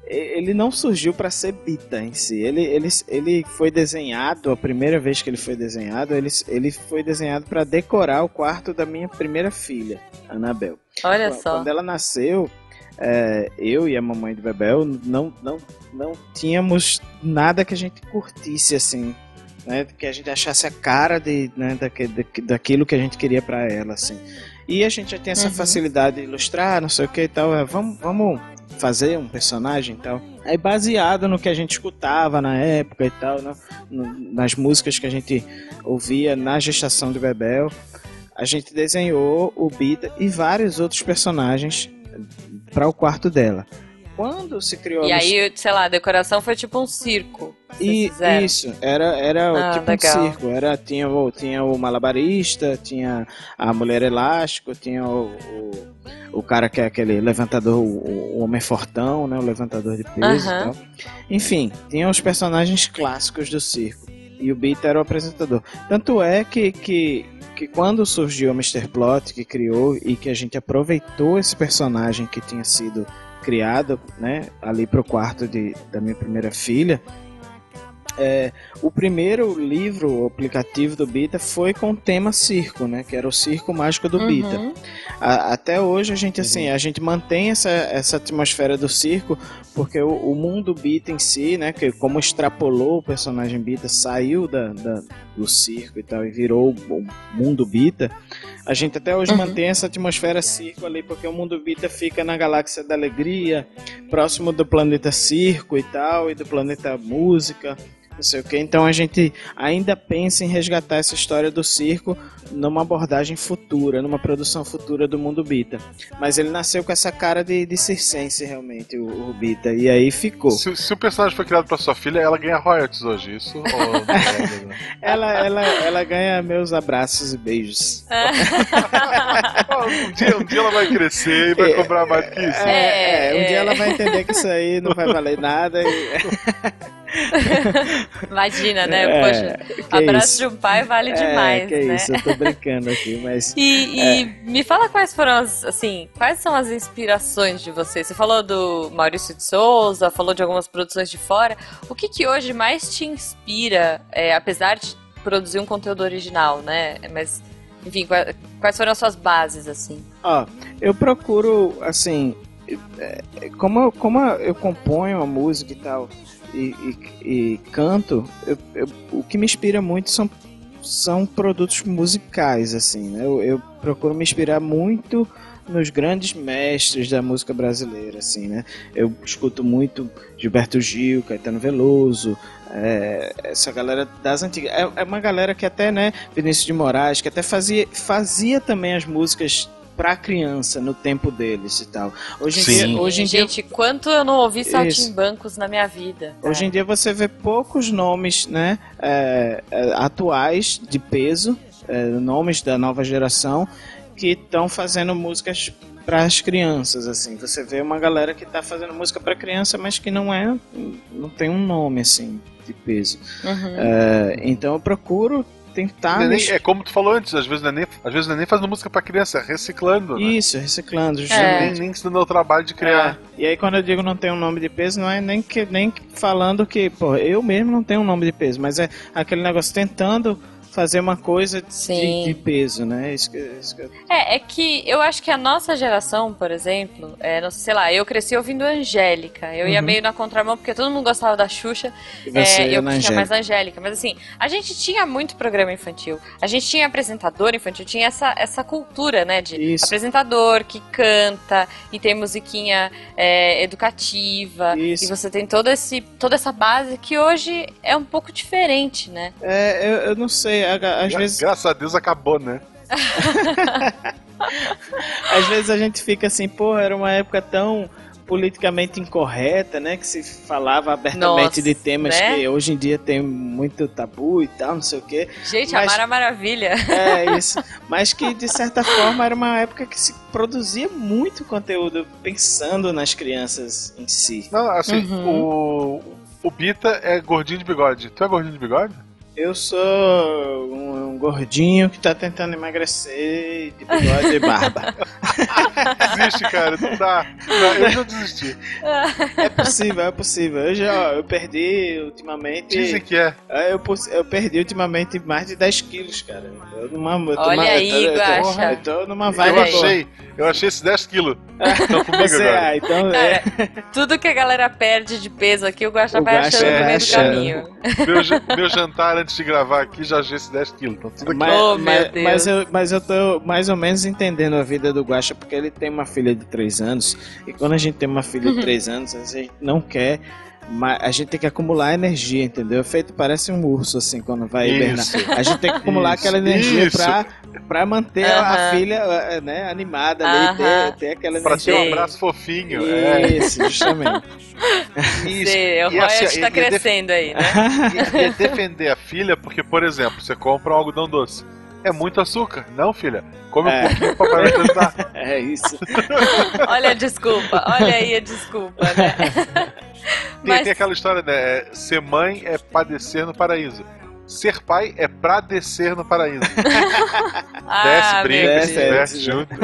ele não surgiu para ser Bita em si. Ele, ele, ele foi desenhado, a primeira vez que ele foi desenhado, ele, ele foi desenhado para decorar o quarto da minha primeira filha, Anabel. Olha Quando- só. Quando ela nasceu, é, eu e a mamãe do Bebel não, não, não tínhamos nada que a gente curtisse assim. Né, que a gente achasse a cara de, né, daque- daquilo que a gente queria pra ela, assim. E a gente já tem essa Uhum. facilidade de ilustrar, não sei o que e tal. é, vamos, vamos fazer um personagem e tal. Aí baseado no que a gente escutava na época e tal, né, nas músicas que a gente ouvia na gestação do Bebel, a gente desenhou o Bita e vários outros personagens para o quarto dela. Quando se criou E a aí, sei lá, a decoração foi tipo um circo. E, fizeram. isso, era, era Ah, tipo legal. um circo. Era, tinha, o, tinha o malabarista, tinha a mulher elástico, tinha o, o, o cara que é aquele levantador, o, o homem fortão, né? O levantador de peso e tal. Enfim, tinha os personagens clássicos do circo. E o Bita era o apresentador. Tanto é que, que, que quando surgiu o Mr. Plot, que criou e que a gente aproveitou esse personagem que tinha sido criado, né, ali pro quarto de, da minha primeira filha, é, o primeiro livro, o aplicativo do Bita, foi com o tema circo, né? Que era o Circo Mágico do Bita. Uhum. A- até hoje a gente assim, a gente mantém essa, essa atmosfera do circo, porque o, o mundo Bita em si, né, que como extrapolou o personagem Bita, saiu da, da- do circo e tal e virou o, o mundo Bita, a gente até hoje Uhum. mantém essa atmosfera circo ali, porque o mundo Bita fica na galáxia da alegria, próximo do planeta circo e tal, e do planeta música. Não sei o que, então a gente ainda pensa em resgatar essa história do circo numa abordagem futura, numa produção futura do mundo Bita. Mas ele nasceu com essa cara de, de circense, realmente, o, o Bita. E aí ficou. Se, se o personagem foi criado pra sua filha, ela ganha royalties hoje, isso? Ou não? Ela, ela, ela ganha meus abraços e beijos. Ah, um, dia, um dia ela vai crescer e vai cobrar mais do que isso. É, É, um é. dia ela vai entender que isso aí não vai valer nada. E... Imagina, né? É, Poxa, que abraço isso. de um pai vale demais, é, que né? isso, eu tô brincando aqui, mas... E, É. e me fala quais foram as, assim, quais são as inspirações de você? Você falou do Maurício de Souza, falou de algumas produções de fora. O que que hoje mais te inspira, é, apesar de produzir um conteúdo original, né? Mas, enfim, qua- quais foram as suas bases, assim? Ó, eu procuro, assim, é, como, como eu componho a música e tal, e, e, e canto, eu, eu, o que me inspira muito são, são produtos musicais, assim, né? Eu, eu procuro me inspirar muito nos grandes mestres da música brasileira, assim, né? Eu escuto muito Gilberto Gil, Caetano Veloso, é, essa galera das antigas. É, é, uma galera que até, né, Vinícius de Moraes, que até fazia, fazia também as músicas pra criança no tempo deles e tal. Hoje em Sim. dia, hoje em gente, dia, quanto eu não ouvi saltimbancos na minha vida. Hoje em dia você vê poucos nomes, né, é, é, atuais de peso, é, nomes da nova geração que estão fazendo músicas para as crianças, assim. Você vê uma galera que está fazendo música para criança, mas que não é, não tem um nome assim de peso. Uhum. É, então eu procuro tentar. É, nem, é, como tu falou antes, às vezes não é nem, às vezes não é nem fazendo música para criança, é reciclando. Né? Isso, reciclando. É. Nem, nem se dando o trabalho de criar. É. E aí quando eu digo não tem um nome de peso, não é nem que nem falando que, pô, eu mesmo não tenho um nome de peso, mas é aquele negócio tentando fazer uma coisa de, de, peso, né? Isso que, isso que... É, é que eu acho que a nossa geração, por exemplo, é, não sei lá, eu cresci ouvindo Angélica. Eu uhum. ia meio na contramão porque todo mundo gostava da Xuxa. E você é, eu tinha tinha mais Angélica. Mas assim, a gente tinha muito programa infantil. A gente tinha apresentador infantil, tinha essa, essa cultura, né? De isso. apresentador que canta e tem musiquinha é, educativa. Isso. E você tem todo esse, toda essa base que hoje é um pouco diferente, né? É, eu, eu não sei às Gra vezes. Graças a Deus acabou, né? às vezes a gente fica assim, pô, era uma época tão politicamente incorreta, né? Que se falava abertamente Nossa, de temas né? que hoje em dia tem muito tabu e tal, não sei o quê. Gente, Mas- a Mara Maravilha. É isso. Mas que de certa forma era uma época que se produzia muito conteúdo pensando nas crianças em si. Não, assim, Uhum. o. O Bita é gordinho de bigode. Tu é gordinho de bigode? Eu sou um, um gordinho que tá tentando emagrecer de bigode e barba. Desiste, cara, não dá. Não, eu já desisti. É possível, é possível. Eu já eu perdi ultimamente. Dizem que é. É, Eu, eu perdi ultimamente mais de 10 quilos, cara. Eu numa, eu tô Olha numa- aí, eu tô, eu tô, eu tô numa Eu vibe boa. Eu achei esses 10 quilos. Estão comigo Você, agora. ah, então é. Tudo que a galera perde de peso aqui, o Guaxa vai achando no vai meio do caminho. Meu, meu jantar antes de gravar aqui já achei esses 10 quilos. Então tudo aqui. Mas, Oh, mas, eu, mas eu tô mais ou menos entendendo a vida do Guaxa, porque ele tem uma filha de 3 anos, e quando a gente tem uma filha Uhum. de 3 anos, a gente não quer. Mas a gente tem que acumular energia, entendeu? Feito parece um urso, assim, quando vai hibernar. A gente tem que acumular Isso, aquela energia isso. pra, pra manter a- filha eh, né, animada ali, Aham. ter, ter aquela Pra ter energia. um Sei. abraço fofinho. É. Isso, justamente. Isso. Sei, o E assim, royalty tá e- e def- crescendo aí, né? E, e é defender a filha, porque, por exemplo, você compra um algodão doce. É muito açúcar. Não, filha. Come É. um pouquinho, vai te ajudar. É isso. Olha a desculpa, olha aí a desculpa, né? Tem, Mas- tem aquela história, né? é, Ser mãe é padecer no paraíso. Ser pai é pra descer no paraíso. Ah, desce, brinca, Deus. se diverte junto.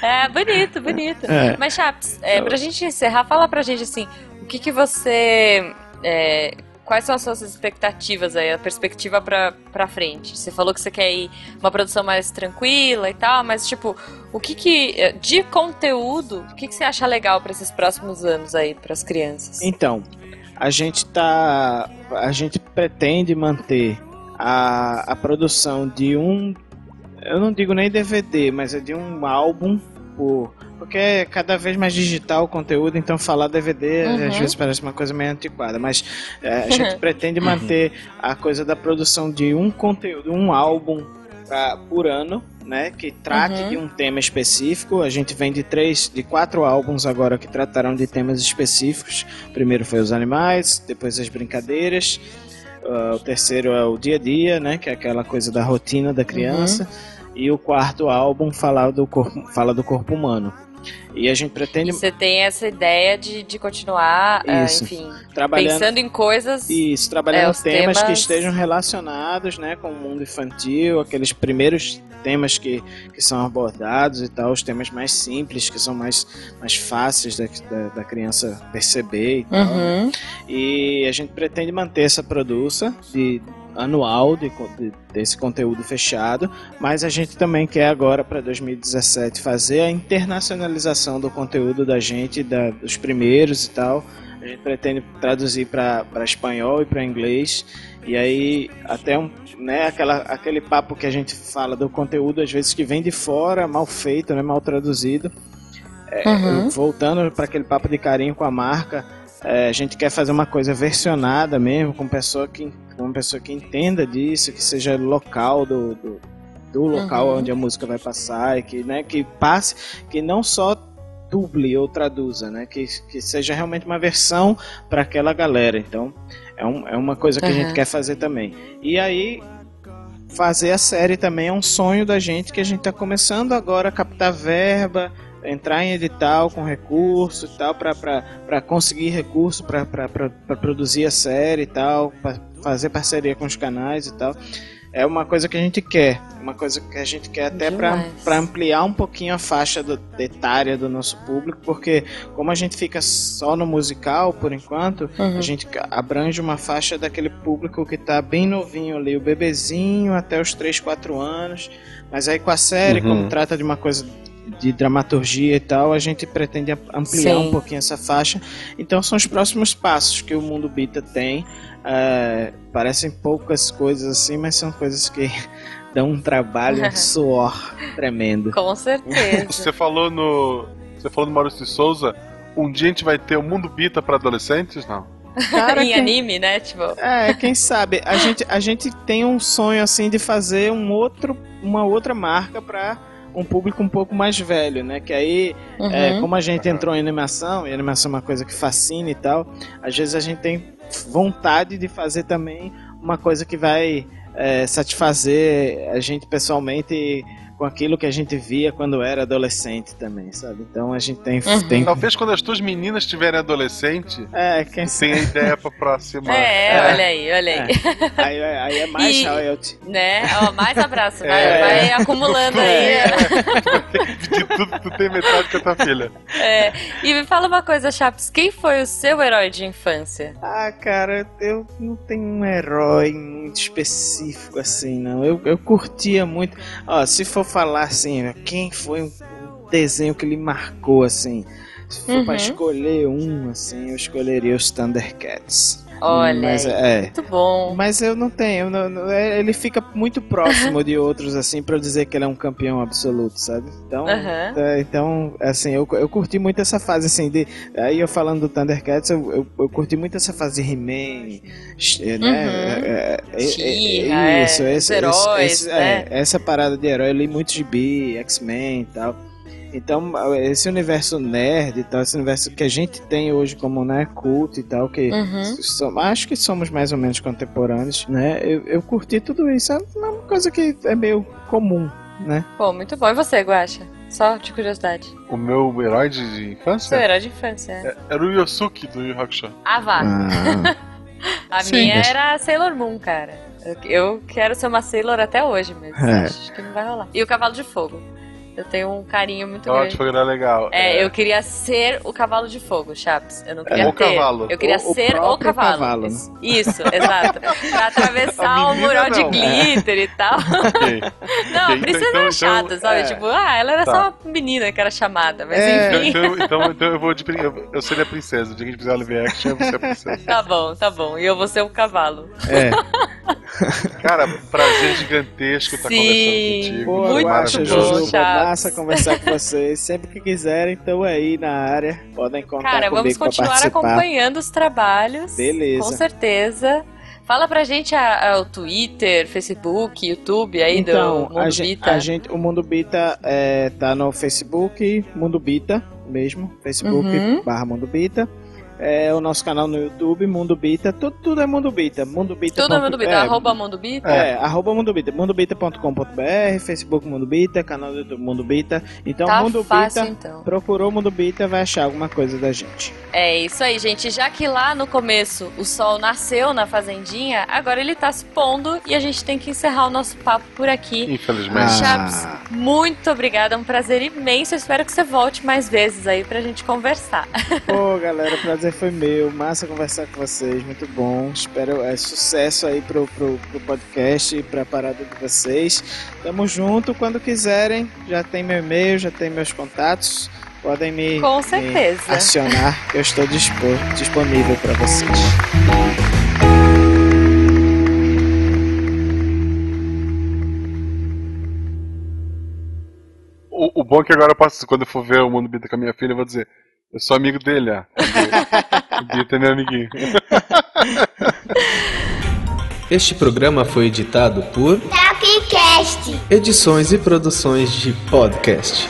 É, bonito, bonito. É. Mas, Chaps, é, pra gente encerrar, fala pra gente assim, o que que você... é, quais são as suas expectativas aí, a perspectiva pra, pra frente? Você falou que você quer ir uma produção mais tranquila e tal, mas, tipo, o que que... é, De conteúdo, o que que você acha legal pra esses próximos anos aí, pras crianças? Então, a gente tá. A gente pretende manter a, a produção de um. Eu não digo nem DVD, mas é de um álbum por. Porque é cada vez mais digital o conteúdo, então falar DVD Uhum. às vezes parece uma coisa meio antiquada, mas é, a gente pretende manter a coisa da produção de um conteúdo, um álbum pra- por ano, né? Que trate Uhum. de um tema específico. A gente vem de três, de quatro álbuns agora que trataram de temas específicos. Primeiro foi os animais, depois as brincadeiras. ah, o terceiro é o dia a dia, né? Que é aquela coisa da rotina da criança. E o quarto álbum fala do corpo, fala do corpo humano. E a gente pretende você tem essa ideia de, de continuar, ah, Isso. enfim, trabalhando pensando em coisas... Isso, trabalhando É, os temas, que temas- estejam relacionados né, com o mundo infantil, aqueles primeiros temas que, que são abordados e tal, os temas mais simples, que são mais, mais fáceis da, da, da criança perceber e tal. Uhum. E a gente pretende manter essa produção de anual de, de, desse conteúdo fechado, mas a gente também quer agora para 2017 fazer a internacionalização do conteúdo da gente, da, dos primeiros e tal. A gente pretende traduzir para espanhol e para inglês. E aí, até um, né, aquela, aquele papo que a gente fala do conteúdo, às vezes que vem de fora, mal feito, né, mal traduzido. É, Uhum. Voltando para aquele papo de carinho com a marca, é, a gente quer fazer uma coisa versionada mesmo, com pessoa que, com uma pessoa que entenda disso, que seja local do, do, do local Uhum. onde a música vai passar, e que, né, que passe, que não só duble ou traduza, né, que, que seja realmente uma versão para aquela galera. Então, é, um, é uma coisa que a Uhum. gente quer fazer também. E aí, fazer a série também é um sonho da gente que a gente está começando agora a captar verba, entrar em edital com recurso e tal, para conseguir recurso para produzir a série e tal, para fazer parceria com os canais e tal. É uma coisa que a gente quer, uma coisa que a gente quer até para ampliar um pouquinho a faixa do, etária do nosso público, porque como a gente fica só no musical por enquanto, Uhum. a gente abrange uma faixa daquele público que tá bem novinho ali, o bebezinho até os 3, 4 anos. Mas aí com a série, Uhum. como trata de uma coisa de dramaturgia e tal, a gente pretende ampliar Sim. um pouquinho essa faixa. Então são os próximos passos que o Mundo Bita tem. É, parecem poucas coisas assim, mas são coisas que dão um trabalho, um suor tremendo. Com certeza. Você falou no. Você falou no Maurício de Souza. Um dia a gente vai ter o Mundo Bita para adolescentes? Não. Cara, em quem- anime, né? Tipo, É, quem sabe? A gente, a gente tem um sonho assim de fazer um outro, uma outra marca para um público um pouco mais velho, né? Que aí, uhum. é, como a gente entrou em animação, e animação é uma coisa que fascina e tal, às vezes a gente tem vontade de fazer também uma coisa que vai é, satisfazer a gente pessoalmente com aquilo que a gente via quando era adolescente também, sabe? Então a gente tem, Uhum. tem Talvez quando as tuas meninas estiverem adolescente, é, quem sabe? tenha ideia pra próxima. É, É. olha aí, olha aí. Aí, aí é mais E- royalty. Né? Ó, mais abraço, vai, É. vai acumulando aí. É. De tudo, tu tem metade com a tua filha. É. E me fala uma coisa, Chaps, quem foi o seu herói de infância? Ah, cara, eu não tenho um herói muito específico assim, não. Eu, eu curtia muito. Ó, se for falar assim, quem foi um desenho que lhe marcou assim? Se for pra Uhum. escolher um, assim, eu escolheria os Thundercats. Olha Mas aí. é. Muito bom. Mas eu não tenho, não- não- é, ele fica muito próximo de outros, assim, pra eu dizer que ele é um campeão absoluto, sabe? Então, Aham. é, então assim, eu, eu curti muito essa fase, assim, de. Aí eu falando do Thundercats, eu, eu, eu curti muito essa fase de He-Man, né? Uhum. É, é, é, é, é, isso, esse, heróis, esse- né? é, essa parada de herói, eu li muito gibi, X-Men e tal. Então, esse universo nerd e tal, esse universo que a gente tem hoje como, né, culto e tal, que Uhum. som- acho que somos mais ou menos contemporâneos, né? Eu, eu curti tudo isso. É uma coisa que é meio comum, né? Pô, muito bom. E você, Guaxa? Só de curiosidade. O meu herói de de Seu infância herói de infância. é. é- era o Yosuke do Yu Hakusho. Ah, vá. Ah, A Sim, minha mas- era a Sailor Moon, cara. Eu, eu quero ser uma Sailor até hoje, mas É. acho que não vai rolar. E o Cavalo de Fogo. Eu tenho um carinho muito Ótimo, grande. foi era legal. É, eu queria ser o cavalo de fogo, Chaps. Eu não queria o ter. cavalo. Eu queria O- o ser o próprio cavalo. cavalo, né? Isso, Isso, exato. Pra atravessar A o menina mural de não. glitter e tal. Não, Ok, princesa então- era então- chata, sabe? é. Tipo, ah, ela era Tá. só uma menina que era chamada. Mas É. Então, enfim. então, então, então eu vou de eu, eu seria a princesa. O dia que a gente fizer o live action, eu vou ser a princesa. Tá bom, tá bom. E eu vou ser o cavalo. é. Cara, prazer gigantesco estar Sim. conversando contigo. Boa, Muito bom, Chaves. Massa conversar com vocês. Sempre que quiserem, estão aí na área. Podem contar Cara, comigo vamos continuar acompanhando os trabalhos. Beleza. Com certeza. Fala pra gente a- a- o Twitter, Facebook, YouTube aí Então, do Mundo a gente, Bita. a gente- o Mundo Bita é, tá no Facebook, Mundo Bita mesmo, Facebook Uhum. barra Mundo Bita. É o nosso canal no YouTube, Mundo Bita. Tudo, tudo é Mundo Bita. Mundo Bita. Tudo é Mundo Bita. É, arroba Mundo Bita. É, arroba Mundo Bita. Mundobita.com.br, Facebook Mundo Bita, canal do YouTube Mundo Bita. Então, tá Mundo fácil, Bita, então. procurou Mundo Bita, vai achar alguma coisa da gente. É isso aí, gente. Já que lá no começo o sol nasceu na fazendinha, agora ele tá se pondo e a gente tem que encerrar o nosso papo por aqui. Infelizmente. Ah. Chaps, muito obrigada. É um prazer imenso. Eu espero que você volte mais vezes aí pra gente conversar. Pô, galera, o prazer foi meu. Massa conversar com vocês, muito bom. Espero é, sucesso aí pro, pro, pro podcast e pra parada de vocês. Tamo junto. Quando quiserem, já tem meu e-mail, já tem meus contatos. Podem me, Com me certeza. acionar, que eu estou dispor, disponível para vocês. O, o bom é que agora eu posso, quando eu for ver o Mundo Bita com a minha filha, eu vou dizer, eu sou amigo dele, ó. O Bita é meu amiguinho. Este programa foi editado por Tapcast. Edições e Produções de Podcast.